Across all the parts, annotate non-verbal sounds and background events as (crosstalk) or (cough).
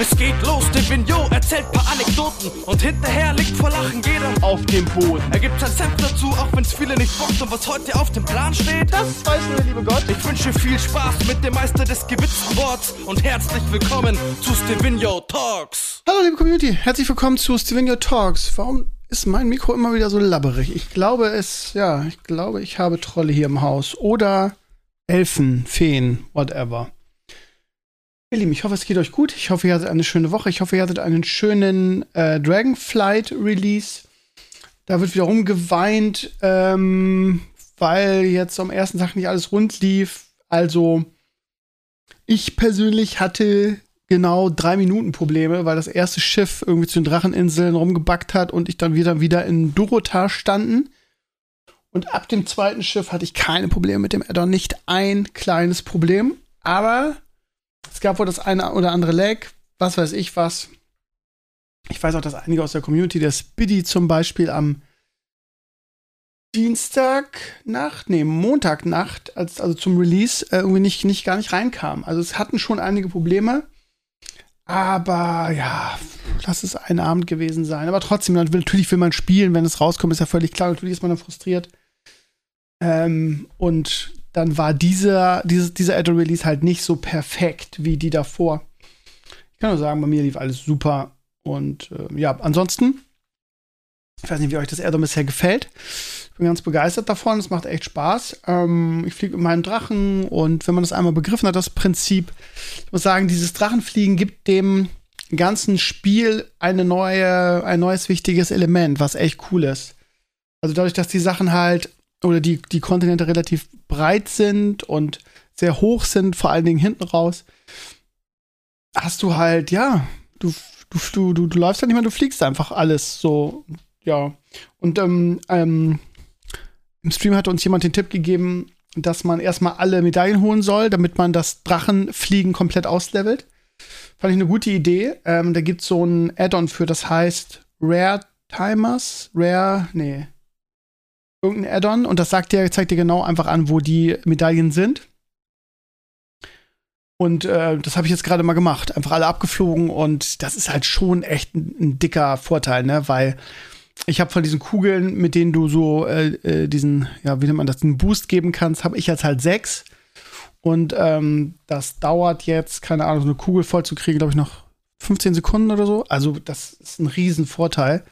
Es geht los, Divino erzählt paar Anekdoten und hinterher liegt vor Lachen jeder auf dem Boden. Er gibt sein Senf dazu, auch wenn's viele nicht bockt und was heute auf dem Plan steht, das weiß nur der liebe Gott. Ich wünsche viel Spaß mit dem Meister des gewitzten Worts und herzlich willkommen zu Stevino Talks. Hallo liebe Community, herzlich willkommen zu Stevino Talks. Warum ist mein Mikro immer wieder so labberig? Ich glaube es, ja, ich glaube, ich habe Trolle hier im Haus oder Elfen, Feen, whatever. Ihr Lieben, ich hoffe, es geht euch gut. Ich hoffe, ihr hattet eine schöne Woche. Ich hoffe, ihr hattet einen schönen äh, Dragonflight Release. Da wird wieder rumgeweint, ähm, weil jetzt am ersten Tag nicht alles rund lief. Also, ich persönlich hatte genau drei Minuten Probleme, weil das erste Schiff irgendwie zu den Dracheninseln rumgebackt hat und ich dann wieder, wieder in Dorotar standen. Und ab dem zweiten Schiff hatte ich keine Probleme mit dem Addon. Nicht ein kleines Problem. Aber es gab wohl das eine oder andere Lag, was weiß ich was. Ich weiß auch, dass einige aus der Community, der Spiddy zum Beispiel am Dienstagnacht, nee, Montagnacht, als, also zum Release, äh, irgendwie nicht, nicht gar nicht reinkam. Also es hatten schon einige Probleme. Aber ja, lass es ein Abend gewesen sein. Aber trotzdem, natürlich will man spielen, wenn es rauskommt, ist ja völlig klar. Natürlich ist man dann frustriert. Ähm, und dann war dieser, dieses, dieser Add-on-Release halt nicht so perfekt wie die davor. Ich kann nur sagen, bei mir lief alles super. Und äh, ja, ansonsten, ich weiß nicht, wie euch das Add-on bisher gefällt. Ich bin ganz begeistert davon. Es macht echt Spaß. Ähm, ich fliege mit meinem Drachen und wenn man das einmal begriffen hat, das Prinzip, ich muss sagen, dieses Drachenfliegen gibt dem ganzen Spiel eine neue, ein neues wichtiges Element, was echt cool ist. Also dadurch, dass die Sachen halt oder die, die Kontinente relativ breit sind und sehr hoch sind, vor allen Dingen hinten raus, hast du halt, ja, du, du, du, du, läufst halt nicht mehr, du fliegst einfach alles so, ja. Und ähm, ähm, im Stream hat uns jemand den Tipp gegeben, dass man erstmal alle Medaillen holen soll, damit man das Drachenfliegen komplett auslevelt. Fand ich eine gute Idee. Ähm, da gibt es so ein Add-on für, das heißt Rare Timers, Rare, nee, irgendein Add-on und das sagt dir, zeigt dir genau einfach an, wo die Medaillen sind. Und äh, das habe ich jetzt gerade mal gemacht. Einfach alle abgeflogen und das ist halt schon echt ein, ein dicker Vorteil, ne? Weil ich habe von diesen Kugeln, mit denen du so äh, äh, diesen, ja, wie nennt man das, den Boost geben kannst, habe ich jetzt halt sechs. Und ähm, das dauert jetzt, keine Ahnung, so eine Kugel voll zu kriegen, glaube ich, noch 15 Sekunden oder so. Also, das ist ein Riesenvorteil.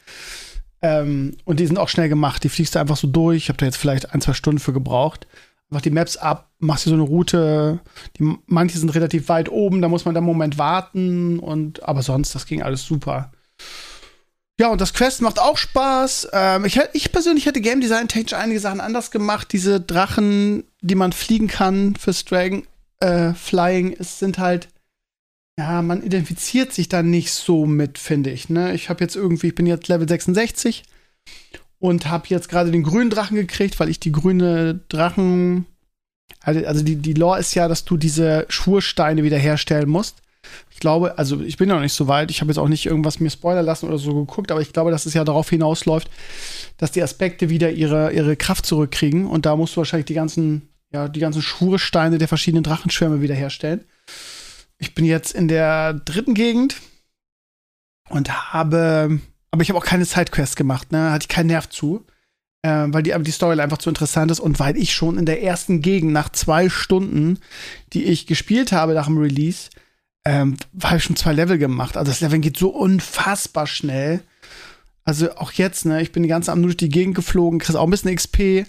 Ähm, und die sind auch schnell gemacht. Die fliegst du einfach so durch. Ich habe da jetzt vielleicht ein, zwei Stunden für gebraucht. Einfach die Maps ab, machst dir so eine Route. Die, manche sind relativ weit oben, da muss man da einen Moment warten. Und, aber sonst, das ging alles super. Ja, und das Quest macht auch Spaß. Ähm, ich, ich, persönlich hätte Game Design technisch einige Sachen anders gemacht. Diese Drachen, die man fliegen kann fürs Dragon äh, Flying, sind halt ja, man identifiziert sich da nicht so mit, finde ich. Ne? Ich habe jetzt irgendwie, ich bin jetzt Level 66 und habe jetzt gerade den grünen Drachen gekriegt, weil ich die grüne Drachen, also, also die, die Lore ist ja, dass du diese Schwursteine wiederherstellen musst. Ich glaube, also ich bin noch nicht so weit, ich habe jetzt auch nicht irgendwas mir spoilern lassen oder so geguckt, aber ich glaube, dass es ja darauf hinausläuft, dass die Aspekte wieder ihre, ihre Kraft zurückkriegen und da musst du wahrscheinlich die ganzen, ja, die ganzen Schwursteine der verschiedenen Drachenschwärme wiederherstellen. Ich bin jetzt in der dritten Gegend und habe, aber ich habe auch keine Sidequests gemacht, ne? Hatte ich keinen Nerv zu, äh, weil die, die Story einfach zu interessant ist und weil ich schon in der ersten Gegend nach zwei Stunden, die ich gespielt habe nach dem Release, ähm, habe ich schon zwei Level gemacht. Also das Level geht so unfassbar schnell. Also auch jetzt, ne? Ich bin die ganze Abend nur durch die Gegend geflogen, kriegst auch ein bisschen XP.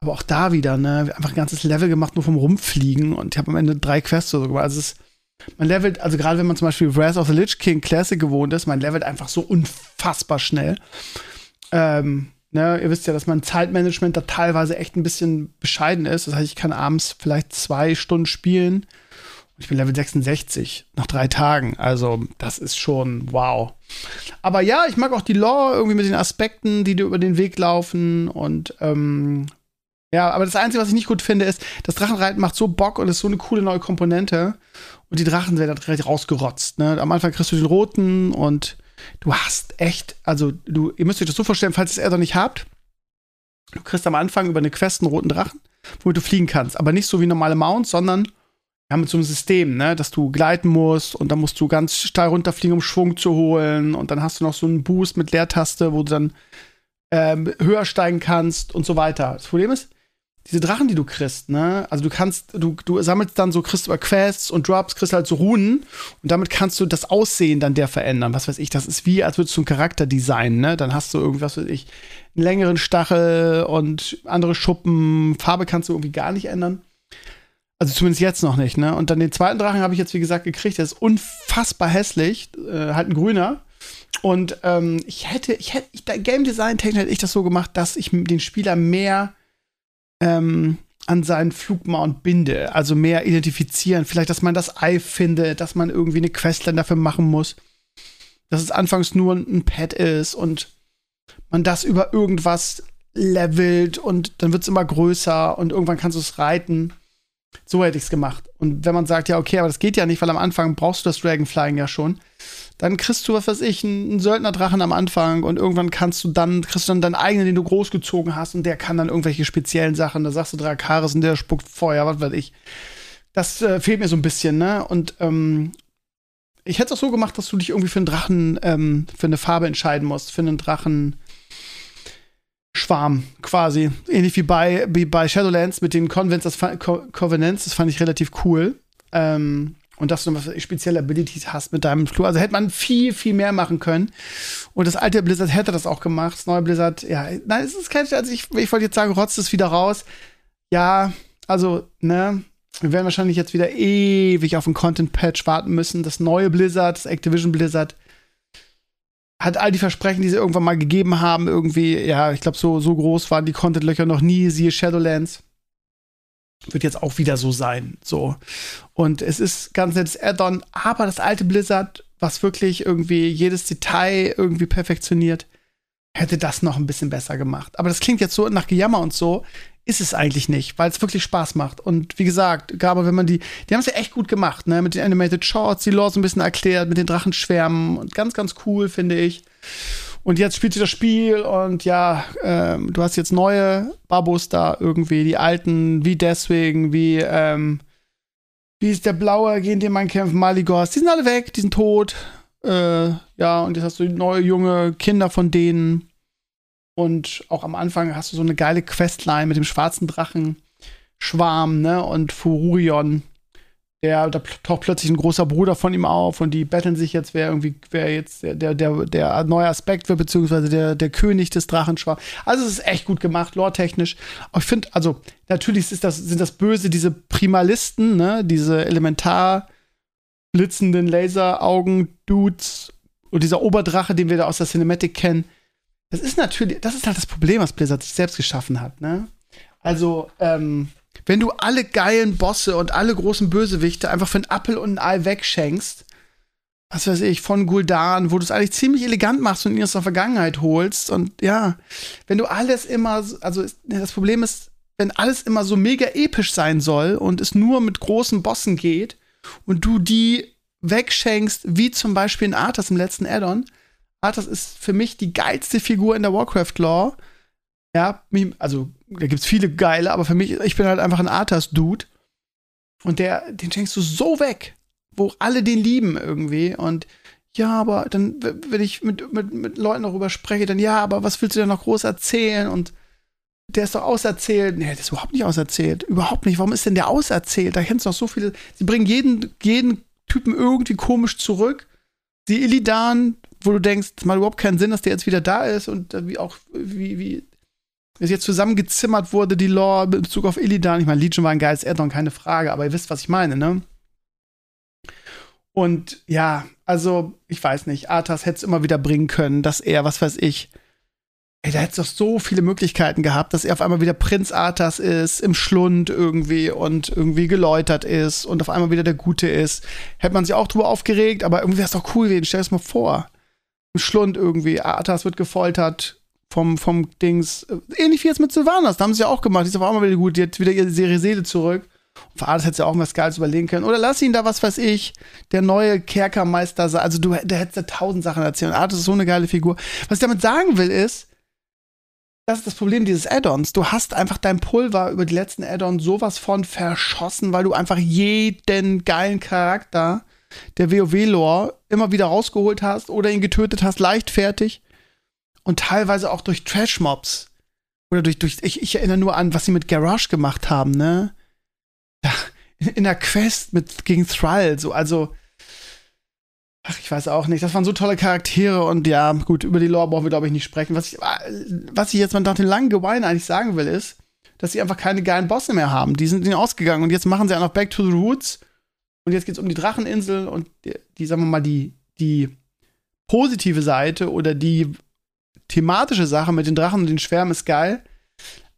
Aber auch da wieder, ne? Einfach ein ganzes Level gemacht, nur vom Rumfliegen. Und ich habe am Ende drei Quests oder so gemacht. Also es ist man levelt, also gerade wenn man zum Beispiel Wrath of the Lich King Classic gewohnt ist, man levelt einfach so unfassbar schnell. Ähm, ne, ihr wisst ja, dass mein Zeitmanagement da teilweise echt ein bisschen bescheiden ist. Das heißt, ich kann abends vielleicht zwei Stunden spielen. Und ich bin Level 66 nach drei Tagen. Also, das ist schon wow. Aber ja, ich mag auch die Lore irgendwie mit den Aspekten, die dir über den Weg laufen und ähm, ja, aber das Einzige, was ich nicht gut finde, ist, das Drachenreiten macht so Bock und ist so eine coole neue Komponente. Und die Drachen werden dann recht rausgerotzt. Ne? Am Anfang kriegst du den roten und du hast echt, also du, ihr müsst euch das so vorstellen, falls ihr es eher noch nicht habt. Du kriegst am Anfang über eine Quest einen roten Drachen, womit du fliegen kannst. Aber nicht so wie normale Mounts, sondern ja, mit so einem System, ne, dass du gleiten musst und dann musst du ganz steil runterfliegen, um Schwung zu holen und dann hast du noch so einen Boost mit Leertaste, wo du dann ähm, höher steigen kannst und so weiter. Das Problem ist, diese Drachen, die du kriegst, ne? Also du kannst, du, du sammelst dann so, kriegst über Quests und Drops, kriegst halt so Runen und damit kannst du das Aussehen dann der verändern. Was weiß ich, das ist wie, als würdest du einen Charakter designen, ne? Dann hast du irgendwas, weiß ich, einen längeren Stachel und andere Schuppen. Farbe kannst du irgendwie gar nicht ändern. Also zumindest jetzt noch nicht, ne? Und dann den zweiten Drachen habe ich jetzt, wie gesagt, gekriegt. Der ist unfassbar hässlich. Äh, halt ein grüner. Und ähm, ich hätte, ich hätte, ich, Game Design technisch hätte ich das so gemacht, dass ich den Spieler mehr ähm, an seinen Flugmount binde. Also mehr identifizieren. Vielleicht, dass man das Ei findet, dass man irgendwie eine Questline dafür machen muss. Dass es anfangs nur ein Pad ist und man das über irgendwas levelt und dann wird es immer größer und irgendwann kannst du es reiten. So hätte ich es gemacht. Und wenn man sagt, ja, okay, aber das geht ja nicht, weil am Anfang brauchst du das Dragonflying ja schon, dann kriegst du, was weiß ich, einen, Söldnerdrachen am Anfang und irgendwann kannst du dann, kriegst du dann deinen eigenen, den du großgezogen hast und der kann dann irgendwelche speziellen Sachen, da sagst du Drakaris und der spuckt Feuer, was weiß ich. Das äh, fehlt mir so ein bisschen, ne? Und ähm, ich hätte es auch so gemacht, dass du dich irgendwie für einen Drachen, ähm, für eine Farbe entscheiden musst, für einen Drachen Schwarm quasi. Ähnlich wie bei, wie bei Shadowlands mit den Convents, Covenants, das fand ich relativ cool. Ähm, und dass du noch spezielle Abilities hast mit deinem Flur. Also hätte man viel, viel mehr machen können. Und das alte Blizzard hätte das auch gemacht. Das neue Blizzard, ja, nein, es ist kein, also ich, ich wollte jetzt sagen, rotzt es wieder raus. Ja, also, ne, wir werden wahrscheinlich jetzt wieder ewig auf ein Content-Patch warten müssen. Das neue Blizzard, das Activision Blizzard, hat all die Versprechen, die sie irgendwann mal gegeben haben, irgendwie, ja, ich glaube, so, so groß waren die Content-Löcher noch nie, siehe Shadowlands. Wird jetzt auch wieder so sein. So. Und es ist ganz nettes Add-on, aber das alte Blizzard, was wirklich irgendwie jedes Detail irgendwie perfektioniert, hätte das noch ein bisschen besser gemacht. Aber das klingt jetzt so nach Gejammer und so ist es eigentlich nicht, weil es wirklich Spaß macht. Und wie gesagt, gerade wenn man die, die haben es ja echt gut gemacht, ne? Mit den Animated Shorts, die Lore so ein bisschen erklärt, mit den Drachenschwärmen und ganz, ganz cool, finde ich. Und jetzt spielt sie das Spiel und ja, ähm, du hast jetzt neue Babos da irgendwie, die alten, wie deswegen, wie, ähm, wie ist der Blaue, gegen den man kämpft, Maligos, die sind alle weg, die sind tot. Äh, ja, und jetzt hast du neue junge Kinder von denen. Und auch am Anfang hast du so eine geile Questline mit dem schwarzen Drachen, Schwarm, ne? Und Fururion. Der, da taucht plötzlich ein großer Bruder von ihm auf und die betteln sich jetzt, wer irgendwie, wer jetzt der, der, der, neue Aspekt wird, beziehungsweise der, der König des Drachenschwarm. Also es ist echt gut gemacht, lore-technisch. Ich finde, also, natürlich ist das, sind das böse, diese Primalisten, ne? Diese elementar blitzenden Laseraugen-Dudes und dieser Oberdrache, den wir da aus der Cinematic kennen das ist natürlich, das ist halt das Problem, was Blizzard sich selbst geschaffen hat, ne? Also, ähm, wenn du alle geilen Bosse und alle großen Bösewichte einfach für einen Appel und ein Ei wegschenkst, was weiß ich, von Guldan, wo du es eigentlich ziemlich elegant machst und ihn aus der Vergangenheit holst. Und ja, wenn du alles immer, also das Problem ist, wenn alles immer so mega episch sein soll und es nur mit großen Bossen geht und du die wegschenkst, wie zum Beispiel in Arthas im letzten Addon, Arthas ist für mich die geilste Figur in der Warcraft-Lore. Ja, also da gibt's viele geile, aber für mich, ich bin halt einfach ein Arthas-Dude. Und der, den schenkst du so weg, wo alle den lieben irgendwie. Und ja, aber dann, wenn ich mit, mit, mit Leuten darüber spreche, dann ja, aber was willst du denn noch groß erzählen? Und der ist doch auserzählt. Nee, der ist überhaupt nicht auserzählt. Überhaupt nicht. Warum ist denn der auserzählt? Da kennst du noch so viele. Sie bringen jeden, jeden Typen irgendwie komisch zurück. Die Illidan, wo du denkst, es macht überhaupt keinen Sinn, dass der jetzt wieder da ist und wie auch, wie, wie es jetzt zusammengezimmert wurde, die Lore in Bezug auf Illidan. Ich meine, Legion war ein geiles Addon, keine Frage, aber ihr wisst, was ich meine, ne? Und ja, also, ich weiß nicht, Arthas hätte es immer wieder bringen können, dass er, was weiß ich, ey, da hätte es doch so viele Möglichkeiten gehabt, dass er auf einmal wieder Prinz Arthas ist, im Schlund irgendwie und irgendwie geläutert ist und auf einmal wieder der Gute ist. Hätte man sich auch drüber aufgeregt, aber irgendwie wäre es doch cool gewesen. Stell es mal vor. Schlund irgendwie. Arthas wird gefoltert vom, vom Dings. Ähnlich wie jetzt mit Sylvanas. Da haben sie ja auch gemacht. Die ist auf einmal wieder gut. Die hat wieder ihre Seele zurück. Und für Arthas hätte sie auch was Geiles überlegen können. Oder lass ihn da, was weiß ich, der neue Kerkermeister sein. Also, du, der hättest da tausend Sachen erzählen. Arthas ist so eine geile Figur. Was ich damit sagen will, ist, das ist das Problem dieses Add-ons. Du hast einfach dein Pulver über die letzten Add-ons sowas von verschossen, weil du einfach jeden geilen Charakter der WoW-Lore immer wieder rausgeholt hast oder ihn getötet hast, leichtfertig. Und teilweise auch durch Trash-Mobs. Oder durch, durch ich, ich erinnere nur an, was sie mit Garage gemacht haben, ne? In der Quest mit, gegen Thrall, so, also. Ach, ich weiß auch nicht. Das waren so tolle Charaktere und ja, gut, über die Lore brauchen wir, glaube ich, nicht sprechen. Was ich, was ich jetzt mal nach den langen Geweinen eigentlich sagen will, ist, dass sie einfach keine geilen Bosse mehr haben. Die sind, die ausgegangen und jetzt machen sie auch noch Back to the Roots und jetzt geht es um die Dracheninsel und die, die, sagen wir mal, die, die positive Seite oder die thematische Sache mit den Drachen und den Schwärmen ist geil.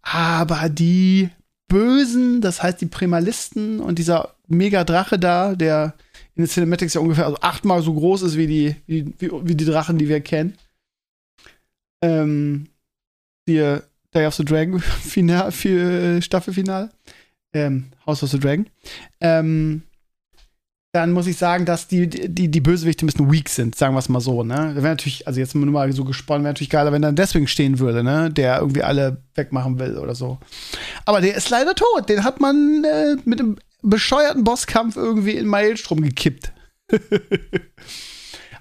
Aber die Bösen, das heißt die Primalisten und dieser Mega-Drache da, der in den Cinematics ja ungefähr also achtmal so groß ist wie die, wie, wie, die Drachen, die wir kennen. Ähm, die Day of the Dragon (laughs) Final, für Staffelfinal. Ähm, House of the Dragon. Ähm, dann muss ich sagen, dass die, die, die Bösewichte ein bisschen weak sind, sagen wir es mal so, ne? Wäre natürlich, also jetzt nur mal so gesponnen, wäre natürlich geiler, wenn er deswegen stehen würde, ne? Der irgendwie alle wegmachen will oder so. Aber der ist leider tot. Den hat man äh, mit einem bescheuerten Bosskampf irgendwie in Maelstrom gekippt. (laughs)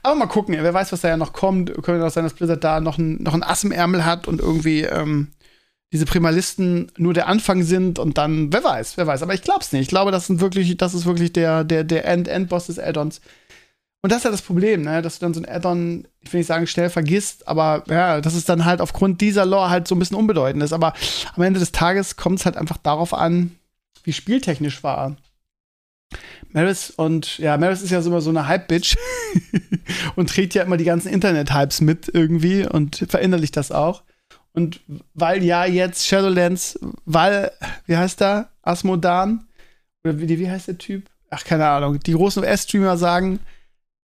Aber mal gucken, wer weiß, was da ja noch kommt. Könnte auch sein, dass Blizzard da noch ein, noch ein Ass im Ärmel hat und irgendwie ähm, diese Primalisten nur der Anfang sind und dann, wer weiß, wer weiß. Aber ich glaube es nicht. Ich glaube, das, sind wirklich, das ist wirklich der, der, der End-End-Boss des Add-ons. Und das ist ja das Problem, ne? dass du dann so ein Add-on, ich will nicht sagen, schnell vergisst, aber ja, dass es dann halt aufgrund dieser Lore halt so ein bisschen unbedeutend ist. Aber am Ende des Tages kommt es halt einfach darauf an, wie spieltechnisch war. Maris und ja, Maris ist ja so immer so eine Hype-Bitch (laughs) und trägt ja immer die ganzen Internet-Hypes mit irgendwie und verinnerlicht das auch. Und weil ja jetzt Shadowlands, weil, wie heißt der? Asmodan? Oder wie, wie heißt der Typ? Ach, keine Ahnung. Die großen US-Streamer sagen,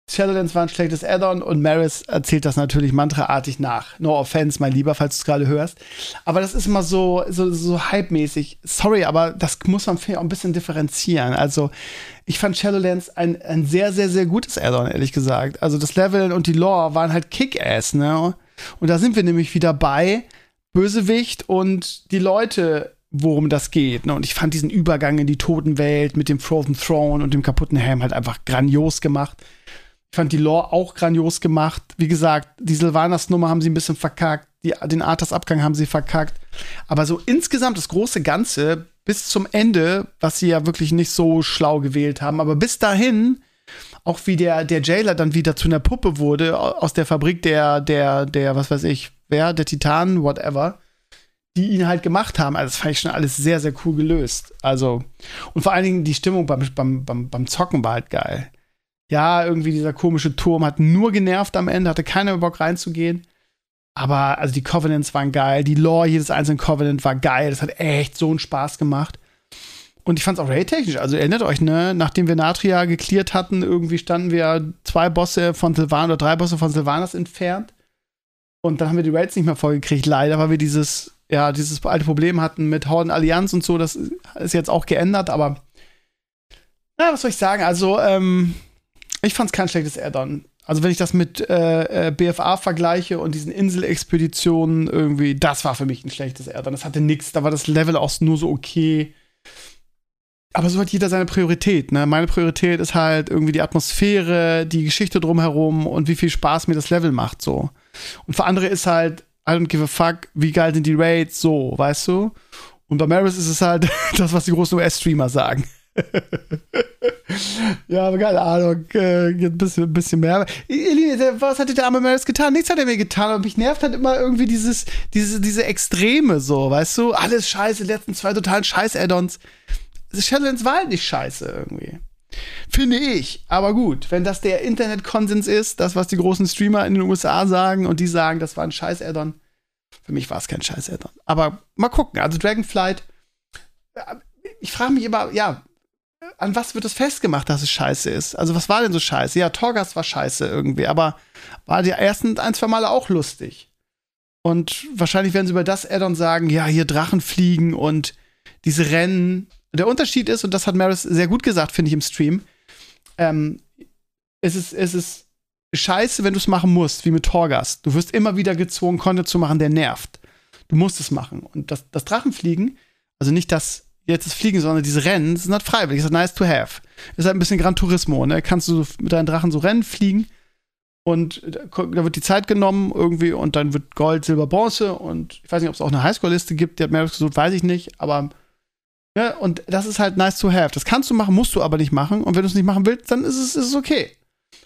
Shadowlands war ein schlechtes Add-on und Maris erzählt das natürlich mantraartig nach. No offense, mein Lieber, falls du es gerade hörst. Aber das ist immer so, so, so hype-mäßig. Sorry, aber das muss man auch ein bisschen differenzieren. Also, ich fand Shadowlands ein, ein sehr, sehr, sehr gutes Add-on, ehrlich gesagt. Also, das Leveln und die Lore waren halt Kick-Ass, ne? Und da sind wir nämlich wieder bei Bösewicht und die Leute, worum das geht. Ne? Und ich fand diesen Übergang in die Totenwelt mit dem Frozen Throne und dem kaputten Helm halt einfach grandios gemacht. Ich fand die Lore auch grandios gemacht. Wie gesagt, die Sylvanas-Nummer haben sie ein bisschen verkackt. Die, den Arthas-Abgang haben sie verkackt. Aber so insgesamt das große Ganze bis zum Ende, was sie ja wirklich nicht so schlau gewählt haben, aber bis dahin auch wie der, der Jailer dann wieder zu einer Puppe wurde aus der Fabrik der, der, der, was weiß ich, wer, der Titan, whatever, die ihn halt gemacht haben. Also, das fand ich schon alles sehr, sehr cool gelöst. Also, und vor allen Dingen die Stimmung beim, beim, beim, beim Zocken war halt geil. Ja, irgendwie dieser komische Turm hat nur genervt am Ende, hatte keiner Bock reinzugehen. Aber also die Covenants waren geil, die Lore jedes einzelnen Covenant war geil. Das hat echt so einen Spaß gemacht. Und ich fand es auch raid-technisch. Also erinnert euch, ne, nachdem wir Natria geklärt hatten, irgendwie standen wir zwei Bosse von Sylvanas oder drei Bosse von Sylvanas entfernt. Und dann haben wir die Raids nicht mehr vollgekriegt, leider, weil wir dieses, ja, dieses alte Problem hatten mit Horden Allianz und so. Das ist jetzt auch geändert, aber na, was soll ich sagen? Also, ähm, ich fand es kein schlechtes Add-on. Also, wenn ich das mit äh, äh BFA vergleiche und diesen Inselexpeditionen irgendwie, das war für mich ein schlechtes Add-on. Das hatte nichts, da war das Level auch nur so okay aber so hat jeder seine Priorität. Ne? Meine Priorität ist halt irgendwie die Atmosphäre, die Geschichte drumherum und wie viel Spaß mir das Level macht. so. Und für andere ist halt, I don't give a fuck, wie geil sind die Raids, so, weißt du? Und bei Maris ist es halt (laughs) das, was die großen US-Streamer sagen. (laughs) ja, aber keine Ahnung, äh, ein bisschen, ein bisschen mehr. Was hat der arme Maris getan? Nichts hat er mir getan, aber mich nervt halt immer irgendwie dieses, diese, diese Extreme so, weißt du? Alles scheiße, die letzten zwei totalen Scheiß-Add-ons. Shadowlands war halt nicht scheiße irgendwie. Finde ich. Aber gut, wenn das der Internet-Konsens ist, das, was die großen Streamer in den USA sagen und die sagen, das war ein scheiß Addon. Für mich war es kein scheiß Addon. Aber mal gucken. Also Dragonflight, äh, ich frage mich immer, ja, an was wird es festgemacht, dass es scheiße ist? Also, was war denn so scheiße? Ja, Torgas war scheiße irgendwie, aber war die ersten ein, zwei Male auch lustig. Und wahrscheinlich werden sie über das Addon sagen, ja, hier Drachen fliegen und diese Rennen der Unterschied ist, und das hat Maris sehr gut gesagt, finde ich im Stream, ähm, es ist, es ist scheiße, wenn du es machen musst, wie mit Torgas. Du wirst immer wieder gezwungen, Content zu machen, der nervt. Du musst es machen. Und das, das Drachenfliegen, also nicht das jetzt das Fliegen, sondern diese Rennen, sind halt freiwillig, das ist nice to have. Ist halt ein bisschen Gran Turismo, ne? Kannst du mit deinen Drachen so Rennen fliegen und da wird die Zeit genommen irgendwie und dann wird Gold, Silber, Bronze und ich weiß nicht, ob es auch eine Highscore-Liste gibt, die hat mehr gesucht, weiß ich nicht, aber ne? und das ist halt nice to have. Das kannst du machen, musst du aber nicht machen und wenn du es nicht machen willst, dann ist es, ist okay.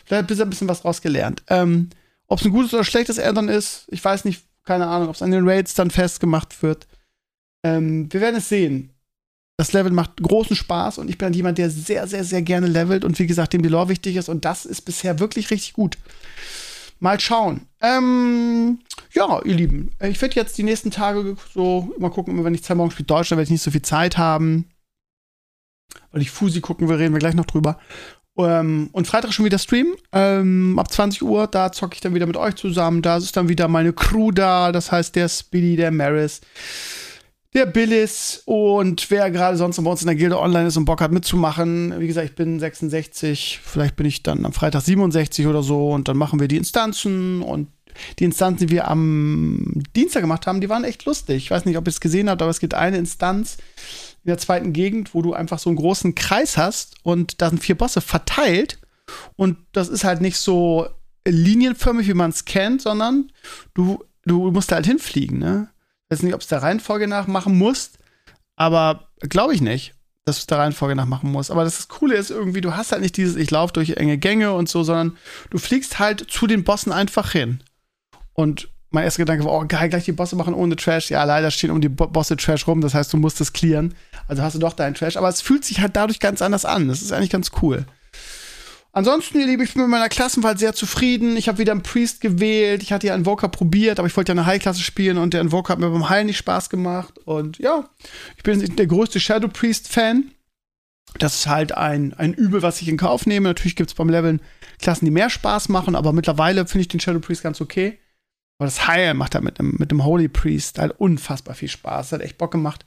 Vielleicht bist du ein bisschen was draus gelernt. Ähm, ob es ein gutes oder schlechtes Addon ist, ich weiß nicht, keine Ahnung, ob es an den Raids dann festgemacht wird. Ähm, wir werden es sehen. Das Level macht großen Spaß und ich bin halt jemand, der sehr, sehr, sehr gerne levelt und wie gesagt, dem die Lore wichtig ist und das ist bisher wirklich richtig gut. Mal schauen. Ähm, ja, ihr Lieben, ich werde jetzt die nächsten Tage so mal gucken, wenn ich zwei Morgen spiele Deutschland, werde ich nicht so viel Zeit haben. Weil ich Fusi gucken will, reden wir gleich noch drüber. Ähm, und Freitag schon wieder Stream. Ähm, ab 20 Uhr, da zocke ich dann wieder mit euch zusammen. Da ist dann wieder meine Crew da. Das heißt, der Speedy, der Maris, der Billis und wer gerade sonst bei uns in der Gilde online ist und Bock hat mitzumachen. Wie gesagt, ich bin 66, vielleicht bin ich dann am Freitag 67 oder so und dann machen wir die Instanzen und die Instanzen, die wir am Dienstag gemacht haben, die waren echt lustig. Ich weiß nicht, ob ihr es gesehen habt, aber es gibt eine Instanz in der zweiten Gegend, wo du einfach so einen großen Kreis hast und da sind vier Bosse verteilt und das ist halt nicht so linienförmig, wie man es kennt, sondern du, du musst da halt hinfliegen, ne? Weiß nicht, ob es der Reihenfolge nach machen musst, aber glaube ich nicht, dass du es der Reihenfolge nach machen musst. Aber das Coole ist irgendwie, du hast halt nicht dieses, ich laufe durch enge Gänge und so, sondern du fliegst halt zu den Bossen einfach hin. Und mein erster Gedanke war, oh geil, gleich die Bosse machen ohne Trash. Ja, leider stehen um die Bosse Trash rum, das heißt, du musst es clearen. Also hast du doch deinen Trash. Aber es fühlt sich halt dadurch ganz anders an. Das ist eigentlich ganz cool. Ansonsten, ihr Lieben, ich bin mit meiner Klassenwahl sehr zufrieden. Ich habe wieder einen Priest gewählt. Ich hatte ja einen Invoker probiert, aber ich wollte ja eine High-Klasse spielen und der Invoker hat mir beim Heil nicht Spaß gemacht. Und ja, ich bin der größte Shadow Priest-Fan. Das ist halt ein, ein Übel, was ich in Kauf nehme. Natürlich gibt es beim Leveln Klassen, die mehr Spaß machen, aber mittlerweile finde ich den Shadow Priest ganz okay. Aber das Heil macht halt mit dem, mit dem Holy Priest halt unfassbar viel Spaß. Hat echt Bock gemacht.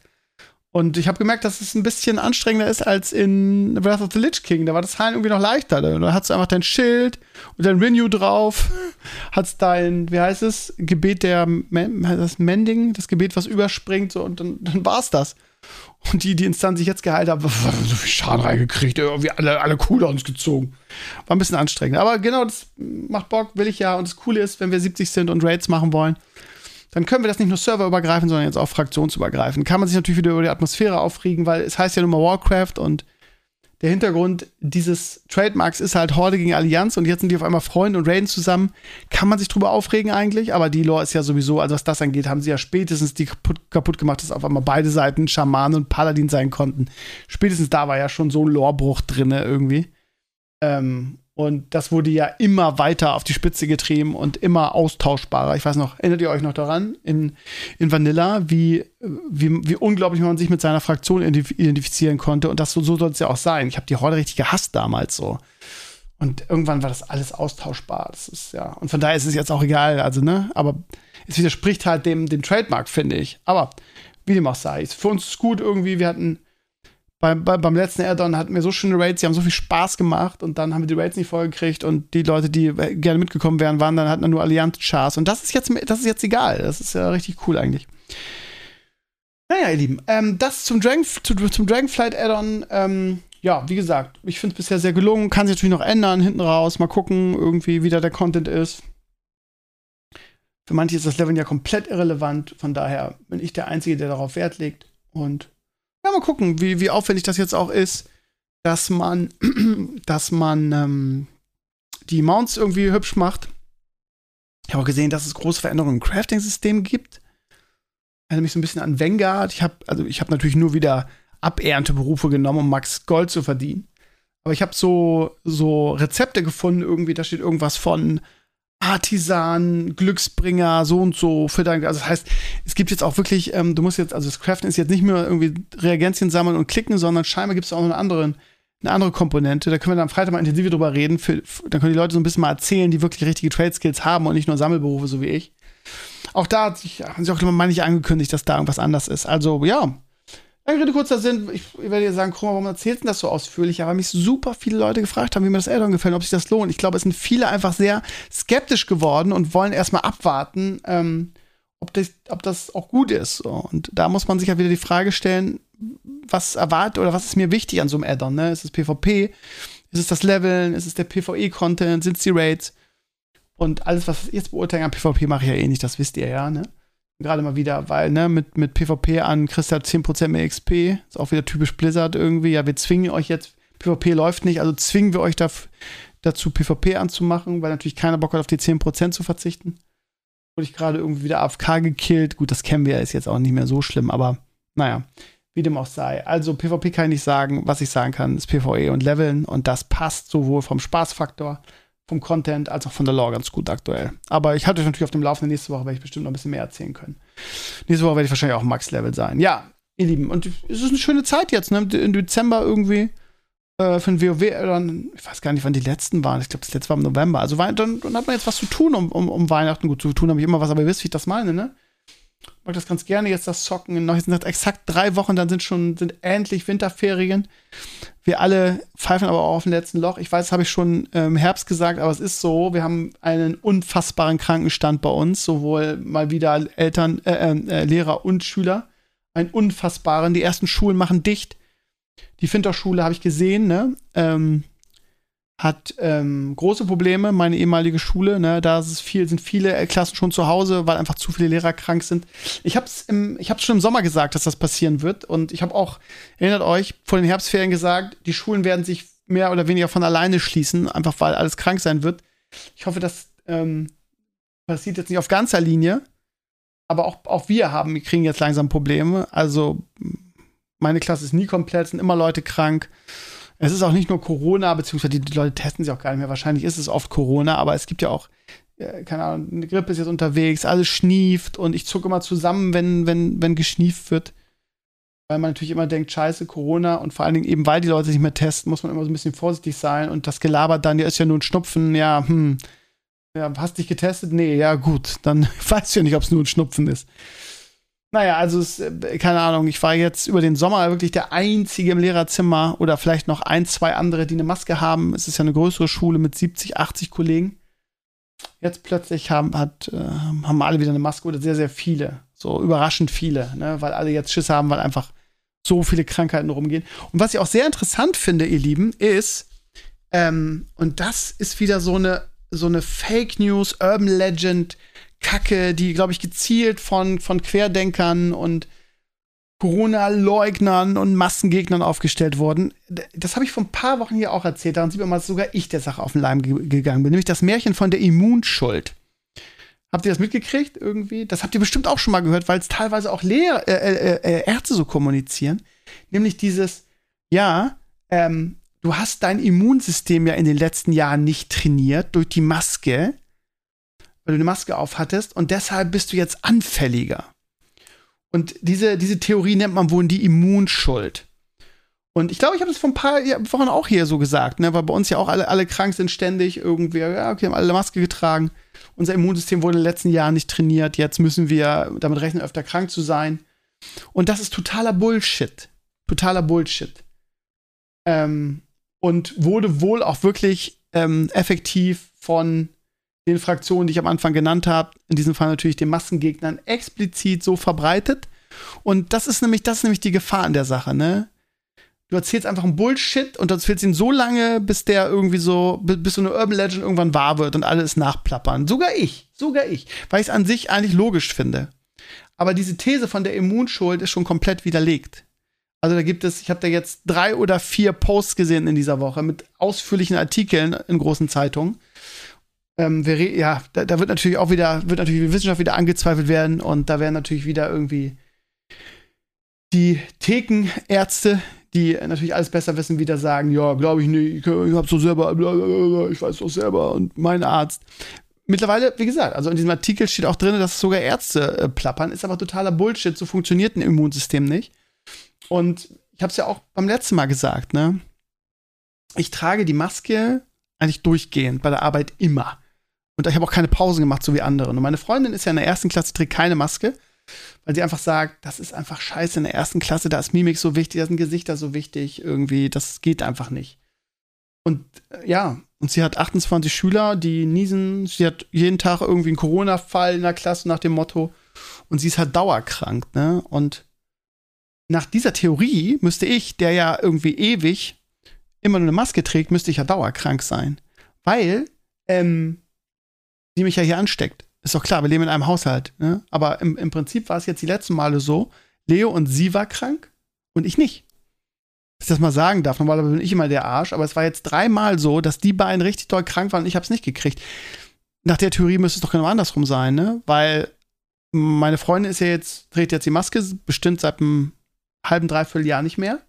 Und ich habe gemerkt, dass es ein bisschen anstrengender ist als in Wrath of the Lich King. Da war das Heilen irgendwie noch leichter. Da hast du einfach dein Schild und dein Renew drauf. (laughs) Hast dein, wie heißt es, Gebet der, das Mending, das Gebet, was überspringt, so, und dann, (laughs) dann war's das. Und die, die Instanz, die ich jetzt geheilt habe, (laughs) so viel Schaden reingekriegt, irgendwie alle, alle Cooldowns gezogen. War ein bisschen anstrengend. Aber genau, das macht Bock, will ich ja. Und das Coole ist, wenn wir 70 sind und Raids machen wollen, dann können wir das nicht nur serverübergreifend, sondern jetzt auch fraktionsübergreifend. Kann man sich natürlich wieder über die Atmosphäre aufregen, weil es heißt ja nun mal Warcraft und der Hintergrund dieses Trademarks ist halt Horde gegen Allianz und jetzt sind die auf einmal Freunde und raiden zusammen. Kann man sich drüber aufregen eigentlich, aber die Lore ist ja sowieso, also was das angeht, haben sie ja spätestens die kaputt, kaputt gemacht, dass auf einmal beide Seiten Schaman und Paladin sein konnten. Spätestens da war ja schon so ein Lorebruch drin irgendwie. Ähm, und das wurde ja immer weiter auf die Spitze getrieben und immer austauschbarer. Ich weiß noch, erinnert ihr euch noch daran, in, in Vanilla, wie, wie, wie unglaublich man sich mit seiner Fraktion identifizieren konnte. Und das so, so soll es ja auch sein. Ich habe die Horde richtig gehasst damals so. Und irgendwann war das alles austauschbar. Das ist ja. Und von daher ist es jetzt auch egal. Also, ne? Aber es widerspricht halt dem, dem Trademark, finde ich. Aber wie dem auch sei. Für uns ist es gut irgendwie. Wir hatten bei, bei, beim letzten Addon hatten wir so schöne Raids, die haben so viel Spaß gemacht und dann haben wir die Raids nicht vollgekriegt und die Leute, die gerne mitgekommen wären, waren dann hatten dann nur Allianz-Chars und das ist jetzt das ist jetzt egal. Das ist ja richtig cool eigentlich. Naja, ihr Lieben, ähm, das zum, Dragon, zu, zum Dragonflight Addon. Ähm, ja, wie gesagt, ich finde es bisher sehr gelungen. Kann sich natürlich noch ändern hinten raus. Mal gucken, irgendwie, wie da der Content ist. Für manche ist das Level ja komplett irrelevant. Von daher bin ich der Einzige, der darauf Wert legt. Und ja, mal gucken, wie, wie aufwendig das jetzt auch ist, dass man, (clears throat) dass man ähm, die Mounts irgendwie hübsch macht. Ich habe auch gesehen, dass es große Veränderungen im Crafting-System gibt. Erinnere mich so ein bisschen an Vanguard. Ich habe also ich natürlich nur wieder Abernteberufe genommen, um Max Gold zu verdienen. Aber ich habe so, so Rezepte gefunden, irgendwie, da steht irgendwas von Artisan, Glücksbringer, so und so für dein, also das heißt, es gibt jetzt auch wirklich, ähm, du musst jetzt, also das Craften ist jetzt nicht mehr irgendwie Reagenzien sammeln und klicken, sondern scheinbar gibt es auch noch eine andere, eine andere Komponente. Da können wir dann am Freitag mal intensiver drüber reden. Für, dann können die Leute so ein bisschen mal erzählen, die wirklich richtige Trade Skills haben und nicht nur Sammelberufe, so wie ich. Auch da hat sich, haben sie auch immer mal nicht angekündigt, dass da irgendwas anders ist. Also, ja, Lange Rede, kurzer Sinn. Ich, ich werde dir sagen, Krummer, warum erzählst du das so ausführlich? Aber mich super viele Leute gefragt haben, wie mir das Addon gefällt, ob sich das lohnt. Ich glaube, es sind viele einfach sehr skeptisch geworden und wollen erstmal abwarten. Ähm, ob das, ob das auch gut ist. Und da muss man sich ja wieder die Frage stellen, was erwartet oder was ist mir wichtig an so einem Add-on? Ne? Ist es PvP? Ist es das Leveln? Ist es der PvE-Content? Sind es die Raids? Und alles, was ich jetzt beurteilen an PvP, mache ich ja eh nicht, das wisst ihr ja, ne? Gerade mal wieder, weil, ne, mit, mit PvP an kriegst du halt 10% mehr XP. Ist auch wieder typisch Blizzard irgendwie. Ja, wir zwingen euch jetzt, PvP läuft nicht, also zwingen wir euch da, dazu, PvP anzumachen, weil natürlich keiner Bock hat, auf die 10% zu verzichten. Wurde ich gerade irgendwie wieder AFK gekillt. Gut, das kennen wir, ist jetzt auch nicht mehr so schlimm, aber naja, wie dem auch sei. Also PvP kann ich nicht sagen. Was ich sagen kann, ist PvE und Leveln und das passt sowohl vom Spaßfaktor, vom Content als auch von der Lore ganz gut aktuell. Aber ich halte euch natürlich auf dem Laufenden. Nächste Woche werde ich bestimmt noch ein bisschen mehr erzählen können. Nächste Woche werde ich wahrscheinlich auch Max-Level sein. Ja, ihr Lieben, und es ist eine schöne Zeit jetzt, ne? Im Dezember irgendwie äh, für ein WoW, dann, ich weiß gar nicht, wann die letzten waren. Ich glaube, das letzte war im November. Also dann, dann, hat man jetzt was zu tun, um, um, um Weihnachten gut zu tun, habe ich immer was, aber ihr wisst, wie ich das meine, ne? Mag das ganz gerne, jetzt das Zocken. Noch jetzt sind exakt drei Wochen, dann sind schon, sind endlich Winterferien. Wir alle pfeifen aber auch auf dem letzten Loch. Ich weiß, das habe ich schon im ähm, Herbst gesagt, aber es ist so, wir haben einen unfassbaren Krankenstand bei uns, sowohl mal wieder Eltern, äh, äh, Lehrer und Schüler. Einen unfassbaren. Die ersten Schulen machen dicht. Die Finterschule habe ich gesehen, ne? Ähm, hat ähm, große Probleme, meine ehemalige Schule. Ne? Da viel, sind viele Klassen schon zu Hause, weil einfach zu viele Lehrer krank sind. Ich habe es schon im Sommer gesagt, dass das passieren wird. Und ich habe auch, erinnert euch, vor den Herbstferien gesagt, die Schulen werden sich mehr oder weniger von alleine schließen, einfach weil alles krank sein wird. Ich hoffe, das ähm, passiert jetzt nicht auf ganzer Linie. Aber auch, auch wir haben, wir kriegen jetzt langsam Probleme. Also meine Klasse ist nie komplett, sind immer Leute krank. Es ist auch nicht nur Corona, beziehungsweise die, Leute testen sich auch gar nicht mehr. Wahrscheinlich ist es oft Corona, aber es gibt ja auch, äh, keine Ahnung, eine Grippe ist jetzt unterwegs, alles schnieft und ich zucke immer zusammen, wenn, wenn, wenn geschnieft wird. Weil man natürlich immer denkt, scheiße, Corona und vor allen Dingen eben, weil die Leute sich mehr testen, muss man immer so ein bisschen vorsichtig sein und das gelabert dann, ja, ist ja nur ein Schnupfen, ja, hm, ja, hast dich getestet? Nee, ja, gut, dann (laughs) weißt du ja nicht, ob es nur ein Schnupfen ist. Naja, also es, äh, keine Ahnung, ich war jetzt über den Sommer wirklich der Einzige im Lehrerzimmer oder vielleicht noch ein, zwei andere, die eine Maske haben. Es ist ja eine größere Schule mit 70, 80 Kollegen. Jetzt plötzlich haben, hat, äh, haben alle wieder eine Maske oder sehr, sehr viele. So überraschend viele, ne? weil alle jetzt Schiss haben, weil einfach so viele Krankheiten rumgehen. Und was ich auch sehr interessant finde, ihr Lieben, ist, ähm, und das ist wieder so eine, so eine Fake News, Urban Legend, Kacke, die, glaube ich, gezielt von, von Querdenkern und Corona-Leugnern und Massengegnern aufgestellt wurden. Das habe ich vor ein paar Wochen hier auch erzählt. Daran sieht man mal, dass sogar ich der Sache auf den Leim ge gegangen bin. Nämlich das Märchen von der Immunschuld. Habt ihr das mitgekriegt irgendwie? Das habt ihr bestimmt auch schon mal gehört, weil es teilweise auch Lehr äh, äh, äh, Ärzte so kommunizieren. Nämlich dieses, ja, ähm, du hast dein Immunsystem ja in den letzten Jahren nicht trainiert durch die Maske weil du eine Maske auf hattest und deshalb bist du jetzt anfälliger. Und diese, diese Theorie nennt man wohl die Immunschuld. Und ich glaube, ich habe es vor ein paar Wochen auch hier so gesagt, ne, weil bei uns ja auch alle, alle krank sind ständig irgendwie, ja, okay, haben alle Maske getragen. Unser Immunsystem wurde in den letzten Jahren nicht trainiert. Jetzt müssen wir damit rechnen, öfter krank zu sein. Und das ist totaler Bullshit. Totaler Bullshit. Ähm, und wurde wohl auch wirklich ähm, effektiv von den Fraktionen, die ich am Anfang genannt habe, in diesem Fall natürlich den Massengegnern, explizit so verbreitet. Und das ist nämlich, das ist nämlich die Gefahr an der Sache, ne? Du erzählst einfach einen Bullshit und erzählst ihn so lange, bis der irgendwie so, bis so eine Urban Legend irgendwann wahr wird und alles nachplappern. Sogar ich, sogar ich, weil ich es an sich eigentlich logisch finde. Aber diese These von der Immunschuld ist schon komplett widerlegt. Also da gibt es, ich habe da jetzt drei oder vier Posts gesehen in dieser Woche mit ausführlichen Artikeln in großen Zeitungen ähm, wir, ja, da, da, wird natürlich auch wieder, wird natürlich die Wissenschaft wieder angezweifelt werden und da werden natürlich wieder irgendwie die Thekenärzte, die natürlich alles besser wissen, wieder sagen, ja, glaube ich nicht, ich, ich hab's doch selber, ich weiß doch selber und mein Arzt. Mittlerweile, wie gesagt, also in diesem Artikel steht auch drin, dass sogar Ärzte äh, plappern, ist aber totaler Bullshit, so funktioniert ein Immunsystem nicht. Und ich habe es ja auch beim letzten Mal gesagt, ne? Ich trage die Maske eigentlich durchgehend bei der Arbeit immer. Und ich habe auch keine Pausen gemacht, so wie andere. Und meine Freundin ist ja in der ersten Klasse, trägt keine Maske, weil sie einfach sagt, das ist einfach scheiße in der ersten Klasse, da ist Mimik so wichtig, da sind Gesichter so wichtig, irgendwie, das geht einfach nicht. Und äh, ja, und sie hat 28 Schüler, die niesen, sie hat jeden Tag irgendwie einen Corona-Fall in der Klasse nach dem Motto. Und sie ist halt dauerkrank, ne? Und nach dieser Theorie müsste ich, der ja irgendwie ewig immer nur eine Maske trägt, müsste ich ja dauerkrank sein. Weil, ähm, die mich ja hier ansteckt. Ist doch klar, wir leben in einem Haushalt. Ne? Aber im, im Prinzip war es jetzt die letzten Male so, Leo und sie war krank und ich nicht. Dass ich das mal sagen darf. Normalerweise bin ich immer der Arsch, aber es war jetzt dreimal so, dass die beiden richtig doll krank waren und ich habe es nicht gekriegt. Nach der Theorie müsste es doch genau andersrum sein, ne? Weil meine Freundin ist ja jetzt, trägt jetzt die Maske bestimmt seit einem halben, dreiviertel Jahr nicht mehr.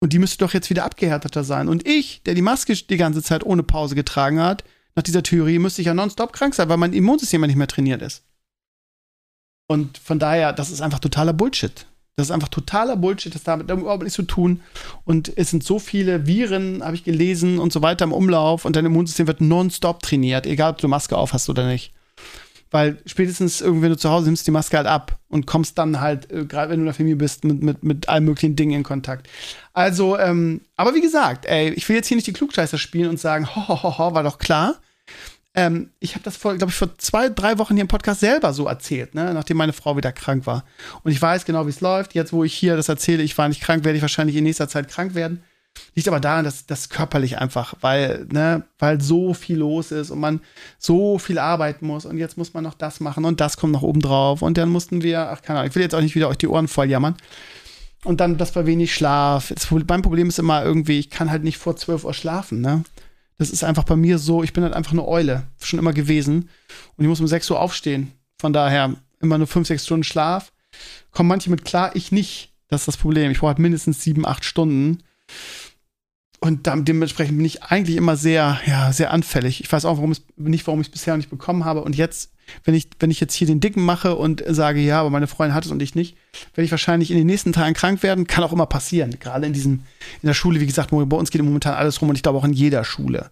Und die müsste doch jetzt wieder abgehärteter sein. Und ich, der die Maske die ganze Zeit ohne Pause getragen hat, nach dieser Theorie müsste ich ja nonstop krank sein, weil mein Immunsystem ja nicht mehr trainiert ist. Und von daher, das ist einfach totaler Bullshit. Das ist einfach totaler Bullshit, das damit überhaupt nichts zu tun. Und es sind so viele Viren, habe ich gelesen, und so weiter im Umlauf und dein Immunsystem wird nonstop trainiert, egal ob du Maske auf hast oder nicht. Weil spätestens irgendwie, wenn du zu Hause nimmst die Maske halt ab und kommst dann halt, äh, gerade wenn du in der Familie bist, mit, mit, mit allen möglichen Dingen in Kontakt. Also, ähm, aber wie gesagt, ey, ich will jetzt hier nicht die Klugscheißer spielen und sagen, ho, ho, ho, ho war doch klar. Ähm, ich habe das vor, glaube ich, vor zwei, drei Wochen hier im Podcast selber so erzählt, ne? nachdem meine Frau wieder krank war. Und ich weiß genau, wie es läuft. Jetzt, wo ich hier das erzähle, ich war nicht krank, werde ich wahrscheinlich in nächster Zeit krank werden. Liegt aber daran, dass das körperlich einfach, weil, ne, weil so viel los ist und man so viel arbeiten muss und jetzt muss man noch das machen und das kommt noch oben drauf und dann mussten wir, ach keine Ahnung, ich will jetzt auch nicht wieder euch die Ohren voll jammern. Und dann das bei wenig Schlaf. Das, mein Problem ist immer irgendwie, ich kann halt nicht vor 12 Uhr schlafen, ne? Das ist einfach bei mir so, ich bin halt einfach eine Eule, schon immer gewesen. Und ich muss um 6 Uhr aufstehen. Von daher immer nur 5, 6 Stunden Schlaf. Kommen manche mit klar, ich nicht. Das ist das Problem. Ich brauche halt mindestens 7, 8 Stunden. Und dementsprechend bin ich eigentlich immer sehr, ja, sehr anfällig. Ich weiß auch warum es, nicht, warum ich es bisher nicht bekommen habe. Und jetzt wenn ich, wenn ich jetzt hier den Dicken mache und sage, ja, aber meine Freundin hat es und ich nicht, werde ich wahrscheinlich in den nächsten Tagen krank werden. Kann auch immer passieren. Gerade in diesem, in der Schule, wie gesagt, bei uns geht momentan alles rum und ich glaube auch in jeder Schule.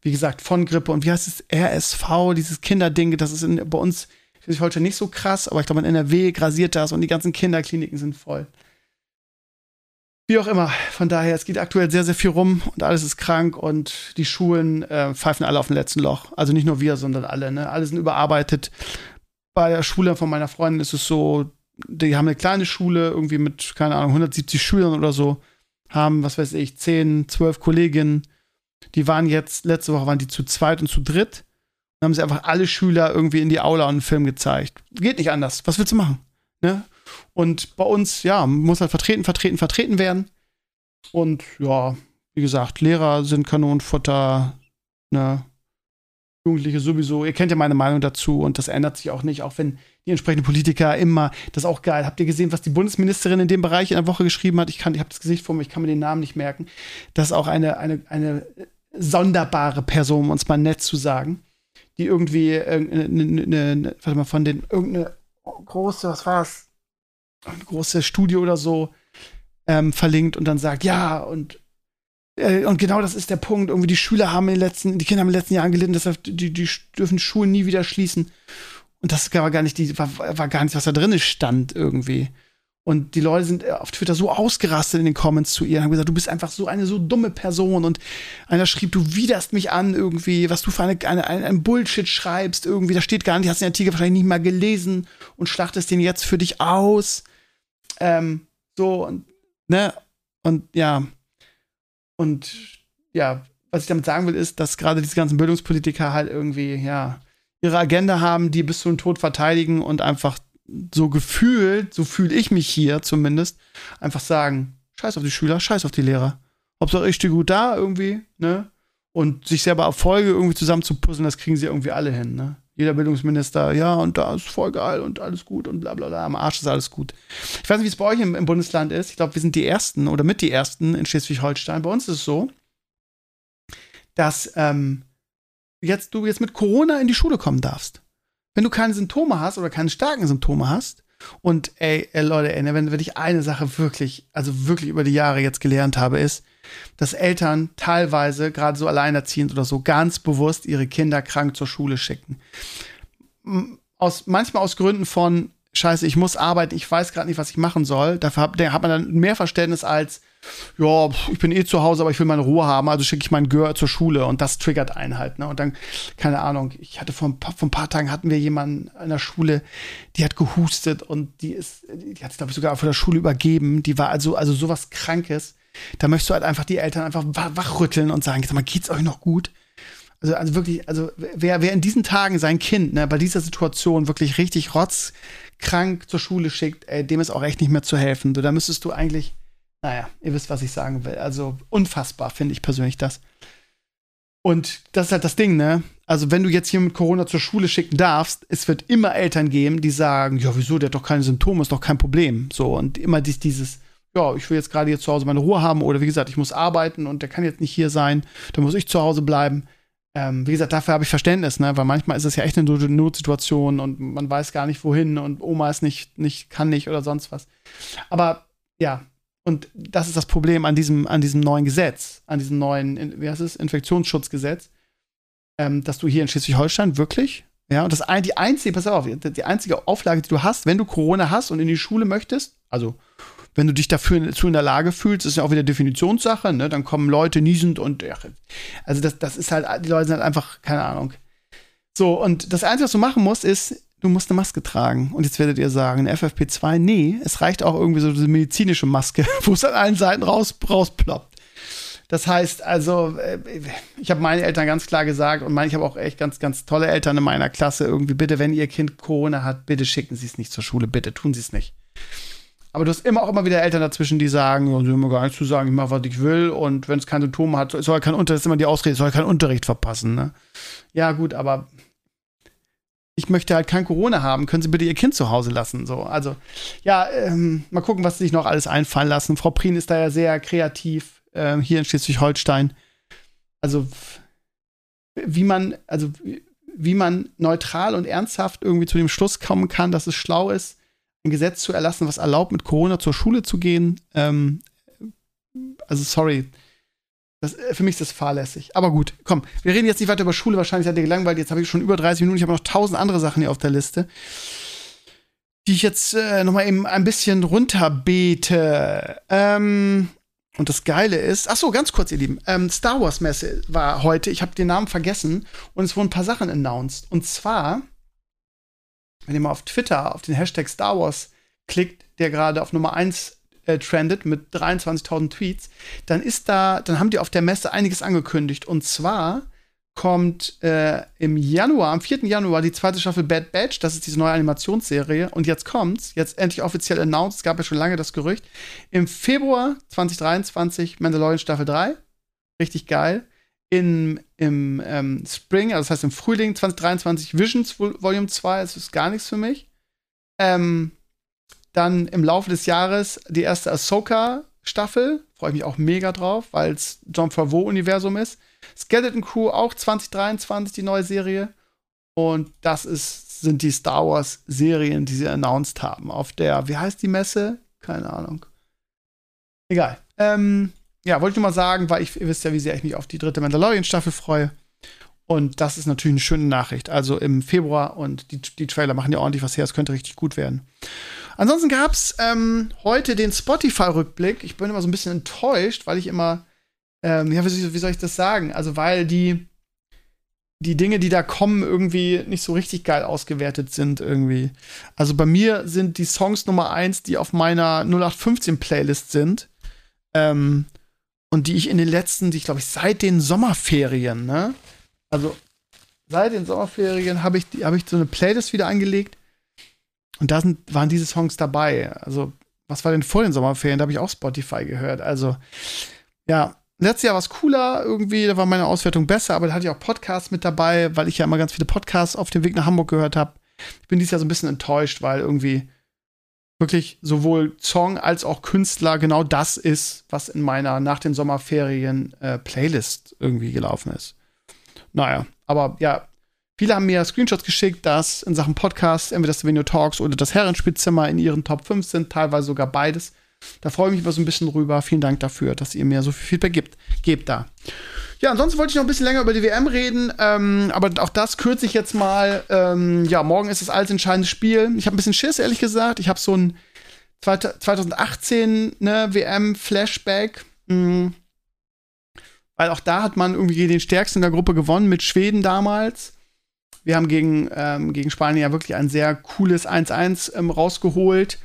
Wie gesagt, von Grippe und wie heißt es, RSV, dieses Kinderding, das ist in, bei uns heute nicht so krass, aber ich glaube, in NRW grasiert das und die ganzen Kinderkliniken sind voll. Wie auch immer, von daher, es geht aktuell sehr, sehr viel rum und alles ist krank und die Schulen äh, pfeifen alle auf dem letzten Loch. Also nicht nur wir, sondern alle. Ne? Alle sind überarbeitet. Bei der Schule von meiner Freundin ist es so, die haben eine kleine Schule, irgendwie mit, keine Ahnung, 170 Schülern oder so, haben, was weiß ich, 10, 12 Kolleginnen. Die waren jetzt, letzte Woche waren die zu zweit und zu dritt. Dann haben sie einfach alle Schüler irgendwie in die Aula und einen Film gezeigt. Geht nicht anders. Was willst du machen? Ne? Und bei uns, ja, muss halt vertreten, vertreten, vertreten werden. Und ja, wie gesagt, Lehrer sind Kanonenfutter, ne? Jugendliche sowieso. Ihr kennt ja meine Meinung dazu und das ändert sich auch nicht, auch wenn die entsprechenden Politiker immer, das ist auch geil. Habt ihr gesehen, was die Bundesministerin in dem Bereich in der Woche geschrieben hat? Ich kann, ich habe das Gesicht vor mir, ich kann mir den Namen nicht merken. Das ist auch eine, eine, eine sonderbare Person, um uns mal nett zu sagen, die irgendwie, äh, ne, ne, ne, warte mal, von den, irgendeine große, was war das? Ein großes Studio oder so ähm, verlinkt und dann sagt, ja, und, äh, und genau das ist der Punkt. Irgendwie die Schüler haben in den letzten, die Kinder haben in den letzten Jahren gelitten, deshalb die, die dürfen Schulen nie wieder schließen. Und das war gar nicht, die, war, war gar nicht, was da drin stand irgendwie. Und die Leute sind auf Twitter so ausgerastet in den Comments zu ihr und haben gesagt, du bist einfach so eine so dumme Person. Und einer schrieb, du widerst mich an irgendwie, was du für eine, eine, ein Bullshit schreibst irgendwie. Da steht gar nicht, hast den Artikel wahrscheinlich nicht mal gelesen und schlachtest den jetzt für dich aus. Ähm, so und, ne? Und ja. Und ja, was ich damit sagen will, ist, dass gerade diese ganzen Bildungspolitiker halt irgendwie, ja, ihre Agenda haben, die bis zum Tod verteidigen und einfach so gefühlt, so fühle ich mich hier zumindest, einfach sagen, scheiß auf die Schüler, scheiß auf die Lehrer. Hauptsache ich stehe gut da irgendwie, ne? Und sich selber Erfolge irgendwie zusammen zu puzzeln, das kriegen sie irgendwie alle hin, ne? Jeder Bildungsminister, ja, und da ist voll geil und alles gut und bla bla bla, am Arsch ist alles gut. Ich weiß nicht, wie es bei euch im, im Bundesland ist. Ich glaube, wir sind die Ersten oder mit die Ersten in Schleswig-Holstein. Bei uns ist es so, dass ähm, jetzt du jetzt mit Corona in die Schule kommen darfst. Wenn du keine Symptome hast oder keine starken Symptome hast, und ey, ey Leute, ey, ne, wenn, wenn ich eine Sache wirklich, also wirklich über die Jahre jetzt gelernt habe, ist, dass Eltern teilweise, gerade so alleinerziehend oder so, ganz bewusst ihre Kinder krank zur Schule schicken. Aus, manchmal aus Gründen von, scheiße, ich muss arbeiten, ich weiß gerade nicht, was ich machen soll. Dafür hat, hat man dann mehr Verständnis als, ja, ich bin eh zu Hause, aber ich will meine Ruhe haben, also schicke ich meinen Gör zur Schule und das triggert einen halt. Ne? Und dann, keine Ahnung, ich hatte vor ein, paar, vor ein paar Tagen hatten wir jemanden in der Schule, die hat gehustet und die ist, die hat es, glaube ich, sogar von der Schule übergeben. Die war also, also sowas Krankes. Da möchtest du halt einfach die Eltern einfach wachrütteln und sagen, sag mal, geht's euch noch gut? Also, also wirklich, also wer, wer in diesen Tagen sein Kind ne, bei dieser Situation wirklich richtig rotzkrank zur Schule schickt, ey, dem ist auch echt nicht mehr zu helfen. So, da müsstest du eigentlich naja, ihr wisst, was ich sagen will. Also unfassbar finde ich persönlich das. Und das ist halt das Ding, ne? Also, wenn du jetzt hier mit Corona zur Schule schicken darfst, es wird immer Eltern geben, die sagen, ja, wieso, der hat doch keine Symptome, ist doch kein Problem. So, und immer dieses, ja, ich will jetzt gerade hier zu Hause meine Ruhe haben oder wie gesagt, ich muss arbeiten und der kann jetzt nicht hier sein, dann muss ich zu Hause bleiben. Ähm, wie gesagt, dafür habe ich Verständnis, ne? Weil manchmal ist es ja echt eine Notsituation und man weiß gar nicht wohin und Oma ist nicht, nicht, kann nicht oder sonst was. Aber ja, und das ist das Problem an diesem, an diesem neuen Gesetz, an diesem neuen, wie heißt es, Infektionsschutzgesetz, ähm, dass du hier in Schleswig-Holstein wirklich, ja, und das die einzige, pass auf, die einzige Auflage, die du hast, wenn du Corona hast und in die Schule möchtest, also wenn du dich dafür zu in der Lage fühlst, ist ja auch wieder Definitionssache, ne? Dann kommen Leute niesend und ja, also das, das ist halt, die Leute sind halt einfach, keine Ahnung. So, und das Einzige, was du machen musst, ist, du musst eine Maske tragen. Und jetzt werdet ihr sagen, FFP2, nee, es reicht auch irgendwie so diese medizinische Maske, (laughs) wo es an allen Seiten raus, rausploppt. Das heißt also, äh, ich habe meinen Eltern ganz klar gesagt und ich habe auch echt ganz, ganz tolle Eltern in meiner Klasse irgendwie, bitte, wenn ihr Kind Corona hat, bitte schicken Sie es nicht zur Schule, bitte tun Sie es nicht. Aber du hast immer auch immer wieder Eltern dazwischen, die sagen, sie haben mir gar nichts zu sagen, ich mache, was ich will und wenn es keine Symptome hat, soll kein Unterricht, ist immer die Ausrede, soll keinen Unterricht verpassen, ne? Ja, gut, aber ich möchte halt kein Corona haben, können Sie bitte Ihr Kind zu Hause lassen? So, also, ja, ähm, mal gucken, was Sie sich noch alles einfallen lassen. Frau Prien ist da ja sehr kreativ ähm, hier in Schleswig-Holstein. Also, wie man, also, wie man neutral und ernsthaft irgendwie zu dem Schluss kommen kann, dass es schlau ist, ein Gesetz zu erlassen, was erlaubt, mit Corona zur Schule zu gehen. Ähm, also, sorry, das, äh, für mich ist das fahrlässig. Aber gut, komm, wir reden jetzt nicht weiter über Schule. Wahrscheinlich seid ihr gelangweilt. Jetzt habe ich schon über 30 Minuten. Ich habe noch tausend andere Sachen hier auf der Liste, die ich jetzt äh, noch mal eben ein bisschen runterbete. Ähm, und das Geile ist, ach so, ganz kurz, ihr Lieben. Ähm, Star Wars Messe war heute. Ich habe den Namen vergessen und es wurden ein paar Sachen announced. Und zwar, wenn ihr mal auf Twitter auf den Hashtag Star Wars klickt, der gerade auf Nummer 1 äh, trendet mit 23.000 Tweets, dann ist da, dann haben die auf der Messe einiges angekündigt. Und zwar kommt äh, im Januar, am 4. Januar, die zweite Staffel Bad Batch. Das ist diese neue Animationsserie. Und jetzt kommt's, jetzt endlich offiziell announced. Es gab ja schon lange das Gerücht. Im Februar 2023 Mandalorian Staffel 3. Richtig geil. In, Im ähm, Spring, also das heißt im Frühling 2023 Visions Volume 2. Das ist gar nichts für mich. Ähm, dann im Laufe des Jahres die erste Ahsoka-Staffel. Freue ich mich auch mega drauf, weil es John Favreau-Universum ist. Skeleton Crew auch 2023 die neue Serie. Und das ist, sind die Star Wars-Serien, die sie announced haben. Auf der, wie heißt die Messe? Keine Ahnung. Egal. Ähm, ja, wollte ich nur mal sagen, weil ich, ihr wisst ja, wie sehr ich mich auf die dritte Mandalorian-Staffel freue. Und das ist natürlich eine schöne Nachricht. Also im Februar und die, die Trailer machen ja ordentlich was her. Es könnte richtig gut werden. Ansonsten gab es ähm, heute den Spotify-Rückblick. Ich bin immer so ein bisschen enttäuscht, weil ich immer, ähm, ja, wie, soll ich das sagen? Also, weil die, die Dinge, die da kommen, irgendwie nicht so richtig geil ausgewertet sind, irgendwie. Also bei mir sind die Songs Nummer eins, die auf meiner 0815-Playlist sind. Ähm, und die ich in den letzten, die ich glaube ich seit den Sommerferien, ne? Also seit den Sommerferien habe ich, hab ich so eine Playlist wieder angelegt und da sind, waren diese Songs dabei. Also, was war denn vor den Sommerferien? Da habe ich auch Spotify gehört. Also, ja, letztes Jahr war es cooler irgendwie, da war meine Auswertung besser, aber da hatte ich auch Podcasts mit dabei, weil ich ja immer ganz viele Podcasts auf dem Weg nach Hamburg gehört habe. Ich bin dieses Jahr so ein bisschen enttäuscht, weil irgendwie wirklich sowohl Song als auch Künstler genau das ist, was in meiner nach den Sommerferien äh, Playlist irgendwie gelaufen ist. Naja, aber ja, Viele haben mir Screenshots geschickt, dass in Sachen Podcast entweder das Venue Talks oder das Herrenspielzimmer in ihren Top 5 sind, teilweise sogar beides. Da freue ich mich immer so ein bisschen drüber. Vielen Dank dafür, dass ihr mir so viel Feedback gibt. Gebt da. Ja, ansonsten wollte ich noch ein bisschen länger über die WM reden, ähm, aber auch das kürze ich jetzt mal. Ähm, ja, morgen ist das alles entscheidende Spiel. Ich habe ein bisschen Schiss, ehrlich gesagt. Ich habe so ein 2018, ne, WM, Flashback. Mh, weil auch da hat man irgendwie den stärksten in der Gruppe gewonnen mit Schweden damals. Wir haben gegen, ähm, gegen Spanien ja wirklich ein sehr cooles 1-1 ähm, rausgeholt.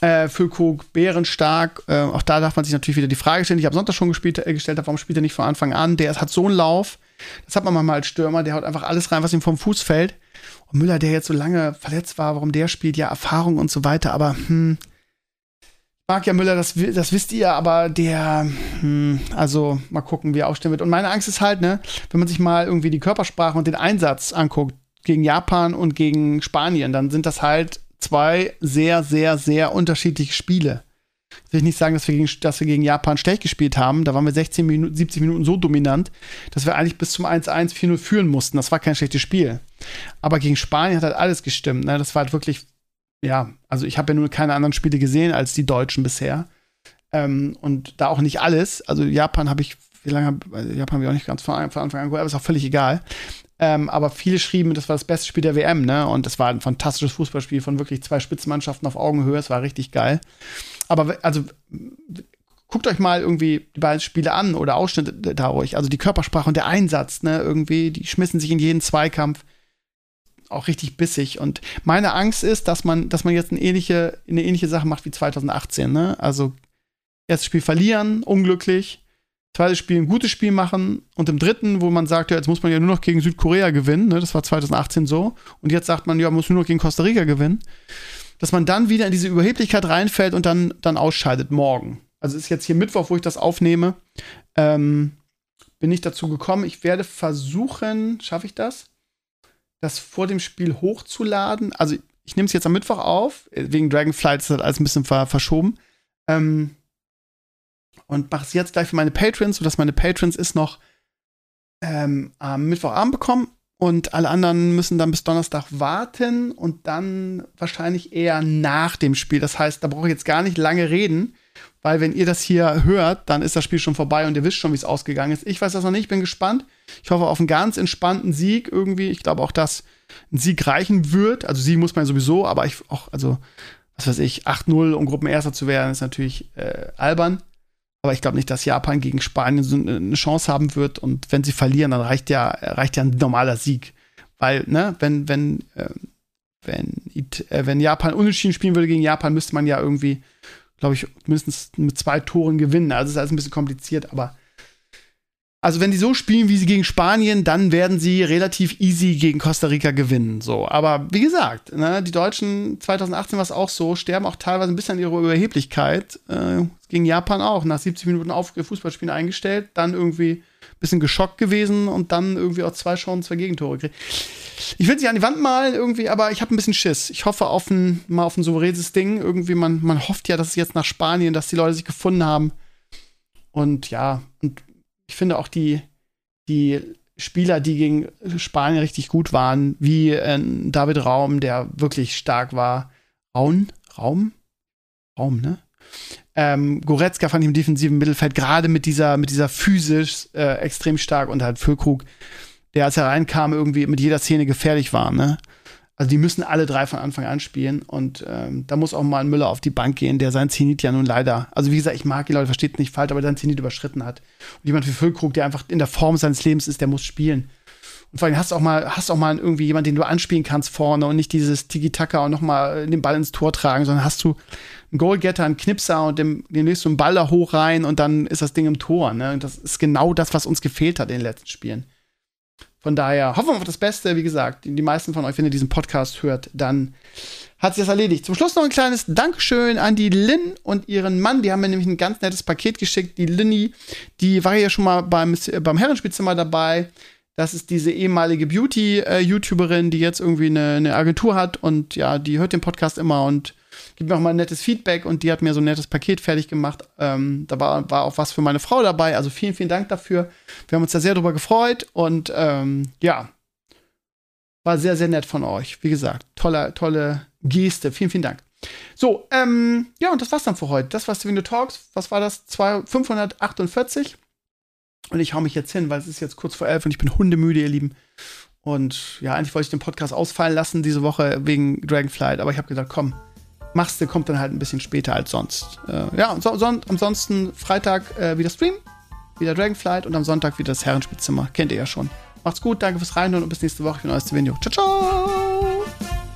Äh, Füllkrug bärenstark. Äh, auch da darf man sich natürlich wieder die Frage stellen, die ich am Sonntag schon gespielt, äh, gestellt warum spielt er nicht von Anfang an? Der hat so einen Lauf. Das hat man manchmal als Stürmer, der haut einfach alles rein, was ihm vom Fuß fällt. Und Müller, der jetzt so lange verletzt war, warum der spielt, ja, Erfahrung und so weiter, aber hm, mag ja Müller, das, das wisst ihr, aber der, hm, also mal gucken, wie er aufstehen wird. Und meine Angst ist halt, ne, wenn man sich mal irgendwie die Körpersprache und den Einsatz anguckt, gegen Japan und gegen Spanien, dann sind das halt zwei sehr, sehr, sehr unterschiedliche Spiele. Ich will nicht sagen, dass wir, gegen, dass wir gegen Japan schlecht gespielt haben. Da waren wir 16 Minuten, 70 Minuten so dominant, dass wir eigentlich bis zum 1-1 4-0 führen mussten. Das war kein schlechtes Spiel. Aber gegen Spanien hat halt alles gestimmt. Ne? Das war halt wirklich, ja, also ich habe ja nur keine anderen Spiele gesehen als die Deutschen bisher. Ähm, und da auch nicht alles. Also Japan habe ich, wie lange, Japan habe ich auch nicht ganz von, Anfang an gehört, aber ist auch völlig egal. Ähm, aber viele schrieben, das war das beste Spiel der WM, ne? Und das war ein fantastisches Fußballspiel von wirklich zwei Spitzenmannschaften auf Augenhöhe. Es war richtig geil. Aber also guckt euch mal irgendwie die beiden Spiele an oder Ausschnitte da ruhig. Also die Körpersprache und der Einsatz, ne? Irgendwie, die schmissen sich in jeden Zweikampf. Auch richtig bissig. Und meine Angst ist, dass man, dass man jetzt eine ähnliche, eine ähnliche Sache macht wie 2018, ne? Also erstes Spiel verlieren, unglücklich zweites Spiel ein gutes Spiel machen und im dritten, wo man sagt, ja, jetzt muss man ja nur noch gegen Südkorea gewinnen, ne, das war 2018 so, und jetzt sagt man, ja, muss nur noch gegen Costa Rica gewinnen, dass man dann wieder in diese Überheblichkeit reinfällt und dann, dann ausscheidet morgen. Also ist jetzt hier Mittwoch, wo ich das aufnehme, ähm, bin ich dazu gekommen. Ich werde versuchen, schaffe ich das, das vor dem Spiel hochzuladen. Also ich nehme es jetzt am Mittwoch auf, wegen Dragonflight ist das alles ein bisschen ver verschoben. Ähm, und mache es jetzt gleich für meine Patrons, sodass meine Patrons es noch ähm, am Mittwochabend bekommen und alle anderen müssen dann bis Donnerstag warten und dann wahrscheinlich eher nach dem Spiel. Das heißt, da brauche ich jetzt gar nicht lange reden, weil wenn ihr das hier hört, dann ist das Spiel schon vorbei und ihr wisst schon, wie es ausgegangen ist. Ich weiß das noch nicht, bin gespannt. Ich hoffe auf einen ganz entspannten Sieg irgendwie. Ich glaube auch, dass ein Sieg reichen wird. Also Sieg muss man sowieso, aber ich auch, also was weiß ich, 8-0, um Gruppenerster zu werden, ist natürlich äh, albern. Aber ich glaube nicht, dass Japan gegen Spanien so eine Chance haben wird. Und wenn sie verlieren, dann reicht ja, reicht ja ein normaler Sieg. Weil, ne, wenn, wenn, äh, wenn, äh, wenn Japan unentschieden spielen würde gegen Japan, müsste man ja irgendwie, glaube ich, mindestens mit zwei Toren gewinnen. Also ist alles ein bisschen kompliziert, aber also wenn die so spielen, wie sie gegen Spanien, dann werden sie relativ easy gegen Costa Rica gewinnen. So, aber wie gesagt, ne, die Deutschen 2018 war es auch so, sterben auch teilweise ein bisschen an ihrer Überheblichkeit. Äh, gegen Japan auch, nach 70 Minuten auf Fußballspielen eingestellt, dann irgendwie ein bisschen geschockt gewesen und dann irgendwie auch zwei Chancen, zwei Gegentore gekriegt. Ich will sie an die Wand malen irgendwie, aber ich habe ein bisschen Schiss. Ich hoffe auf ein, mal auf ein souveränes Ding. Irgendwie, man, man hofft ja, dass es jetzt nach Spanien, dass die Leute sich gefunden haben. Und ja, und ich finde auch die, die Spieler, die gegen Spanien richtig gut waren, wie äh, David Raum, der wirklich stark war. Raum? Raum? Raum, ne? Ähm, Goretzka fand ich im defensiven Mittelfeld gerade mit dieser, mit dieser physisch äh, extrem stark und halt Füllkrug, der als er reinkam irgendwie mit jeder Szene gefährlich war, ne? Also die müssen alle drei von Anfang an spielen und ähm, da muss auch mal ein Müller auf die Bank gehen, der sein Zenit ja nun leider, also wie gesagt, ich mag die Leute, versteht nicht falsch, aber sein Zenit überschritten hat. Und jemand wie Füllkrug, der einfach in der Form seines Lebens ist, der muss spielen. Und vor allem hast du auch mal, hast auch mal irgendwie jemanden, den du anspielen kannst vorne und nicht dieses Tiki-Taka und nochmal den Ball ins Tor tragen, sondern hast du einen Goalgetter, einen Knipser und dem, dem legst du einen Ball da hoch rein und dann ist das Ding im Tor. Ne? Und das ist genau das, was uns gefehlt hat in den letzten Spielen. Von daher hoffen wir auf das Beste. Wie gesagt, die meisten von euch, wenn ihr diesen Podcast hört, dann hat sich das erledigt. Zum Schluss noch ein kleines Dankeschön an die Lynn und ihren Mann. Die haben mir nämlich ein ganz nettes Paket geschickt. Die Linny, die war ja schon mal beim, beim Herrenspielzimmer dabei. Das ist diese ehemalige Beauty-YouTuberin, die jetzt irgendwie eine, eine Agentur hat und ja, die hört den Podcast immer und gibt mir auch mal ein nettes Feedback und die hat mir so ein nettes Paket fertig gemacht. Ähm, da war, war auch was für meine Frau dabei. Also vielen, vielen Dank dafür. Wir haben uns da sehr drüber gefreut und ähm, ja, war sehr, sehr nett von euch. Wie gesagt, tolle, tolle Geste. Vielen, vielen Dank. So, ähm, ja, und das war's dann für heute. Das war Steven Talks. Was war das? 548. Und ich hau mich jetzt hin, weil es ist jetzt kurz vor elf und ich bin hundemüde, ihr Lieben. Und ja, eigentlich wollte ich den Podcast ausfallen lassen diese Woche wegen Dragonflight, aber ich habe gedacht, komm, machst du, kommt dann halt ein bisschen später als sonst. Äh, ja, so, so, ansonsten Freitag äh, wieder Stream, wieder Dragonflight und am Sonntag wieder das Herrenspielzimmer. Kennt ihr ja schon. Macht's gut, danke fürs Reinhören und bis nächste Woche. Ich bin euer Stevenio. Ciao, ciao!